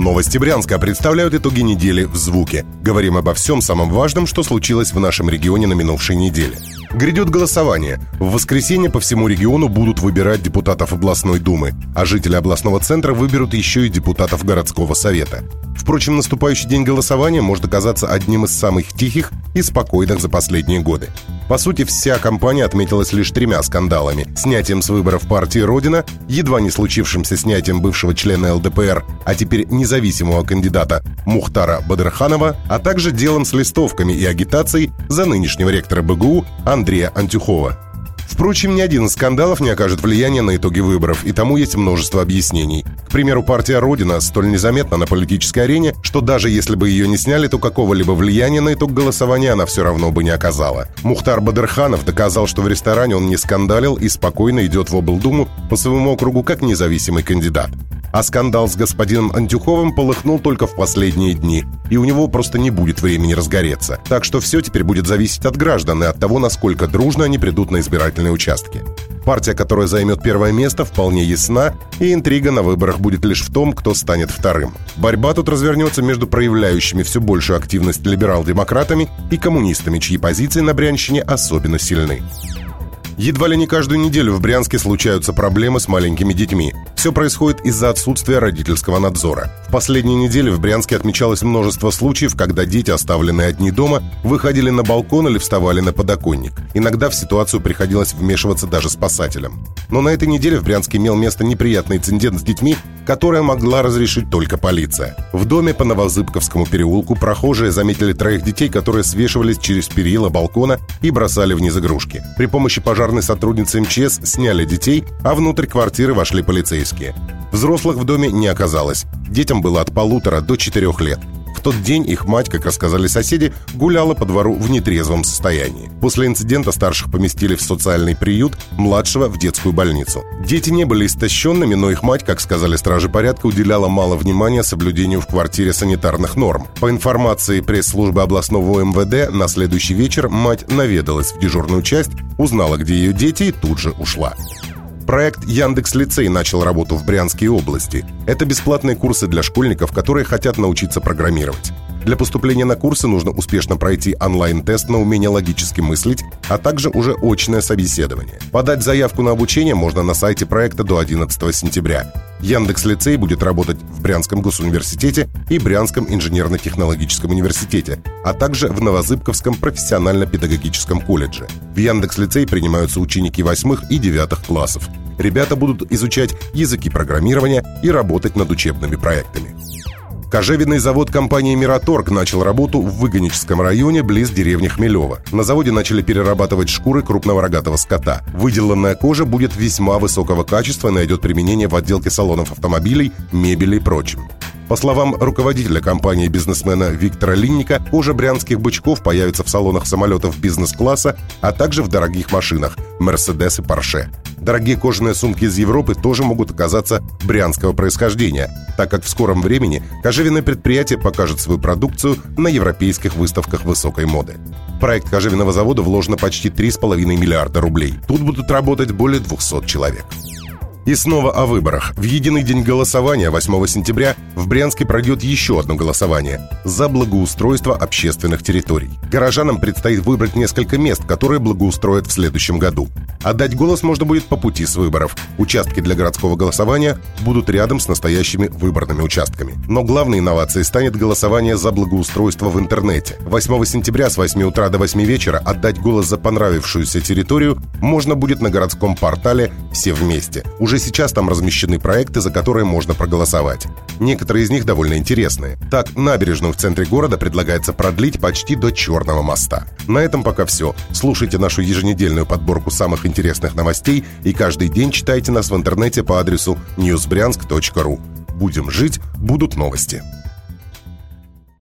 Новости Брянска представляют итоги недели в звуке. Говорим обо всем самом важном, что случилось в нашем регионе на минувшей неделе. Грядет голосование. В воскресенье по всему региону будут выбирать депутатов областной думы, а жители областного центра выберут еще и депутатов городского совета. Впрочем, наступающий день голосования может оказаться одним из самых тихих и спокойных за последние годы. По сути, вся кампания отметилась лишь тремя скандалами. Снятием с выборов партии «Родина», едва не случившимся снятием бывшего члена ЛДПР, а теперь независимого кандидата Мухтара Бадрханова, а также делом с листовками и агитацией за нынешнего ректора БГУ Андрея Антюхова. Впрочем, ни один из скандалов не окажет влияния на итоги выборов, и тому есть множество объяснений. К примеру, партия «Родина» столь незаметна на политической арене, что даже если бы ее не сняли, то какого-либо влияния на итог голосования она все равно бы не оказала. Мухтар Бадырханов доказал, что в ресторане он не скандалил и спокойно идет в облдуму по своему округу как независимый кандидат. А скандал с господином Антюховым полыхнул только в последние дни, и у него просто не будет времени разгореться. Так что все теперь будет зависеть от граждан и от того, насколько дружно они придут на избирательные участки. Партия, которая займет первое место, вполне ясна, и интрига на выборах будет лишь в том, кто станет вторым. Борьба тут развернется между проявляющими все большую активность либерал-демократами и коммунистами, чьи позиции на Брянщине особенно сильны. Едва ли не каждую неделю в Брянске случаются проблемы с маленькими детьми. Все происходит из-за отсутствия родительского надзора. В последние недели в Брянске отмечалось множество случаев, когда дети, оставленные одни дома, выходили на балкон или вставали на подоконник. Иногда в ситуацию приходилось вмешиваться даже спасателям. Но на этой неделе в Брянске имел место неприятный инцидент с детьми, которое могла разрешить только полиция. В доме по Новозыбковскому переулку прохожие заметили троих детей, которые свешивались через перила балкона и бросали вниз игрушки. При помощи пожарной сотрудницы МЧС сняли детей, а внутрь квартиры вошли полицейские. Взрослых в доме не оказалось. Детям было от полутора до четырех лет. Тот день их мать, как рассказали соседи, гуляла по двору в нетрезвом состоянии. После инцидента старших поместили в социальный приют, младшего в детскую больницу. Дети не были истощенными, но их мать, как сказали стражи порядка, уделяла мало внимания соблюдению в квартире санитарных норм. По информации пресс-службы областного МВД, на следующий вечер мать наведалась в дежурную часть, узнала, где ее дети и тут же ушла. Проект Яндекс Лицей начал работу в Брянской области. Это бесплатные курсы для школьников, которые хотят научиться программировать. Для поступления на курсы нужно успешно пройти онлайн-тест на умение логически мыслить, а также уже очное собеседование. Подать заявку на обучение можно на сайте проекта до 11 сентября. Яндекс Лицей будет работать в Брянском госуниверситете и Брянском инженерно-технологическом университете, а также в Новозыбковском профессионально-педагогическом колледже. В Яндекс Лицей принимаются ученики 8 и 9 классов. Ребята будут изучать языки программирования и работать над учебными проектами. Кожевенный завод компании «Мираторг» начал работу в Выгоническом районе близ деревни Хмелева. На заводе начали перерабатывать шкуры крупного рогатого скота. Выделанная кожа будет весьма высокого качества и найдет применение в отделке салонов автомобилей, мебели и прочем. По словам руководителя компании бизнесмена Виктора Линника, кожа брянских бычков появится в салонах самолетов бизнес-класса, а также в дорогих машинах «Мерседес» и «Порше». Дорогие кожаные сумки из Европы тоже могут оказаться брянского происхождения, так как в скором времени кожевенное предприятие покажет свою продукцию на европейских выставках высокой моды. В проект кожевенного завода вложено почти 3,5 миллиарда рублей. Тут будут работать более 200 человек. И снова о выборах. В единый день голосования 8 сентября в Брянске пройдет еще одно голосование за благоустройство общественных территорий. Горожанам предстоит выбрать несколько мест, которые благоустроят в следующем году. Отдать голос можно будет по пути с выборов. Участки для городского голосования будут рядом с настоящими выборными участками. Но главной инновацией станет голосование за благоустройство в интернете. 8 сентября с 8 утра до 8 вечера отдать голос за понравившуюся территорию можно будет на городском портале «Все вместе». Уже сейчас там размещены проекты, за которые можно проголосовать. Некоторые из них довольно интересные. Так, набережную в центре города предлагается продлить почти до Черного моста. На этом пока все. Слушайте нашу еженедельную подборку самых интересных новостей и каждый день читайте нас в интернете по адресу newsbryansk.ru. Будем жить, будут новости.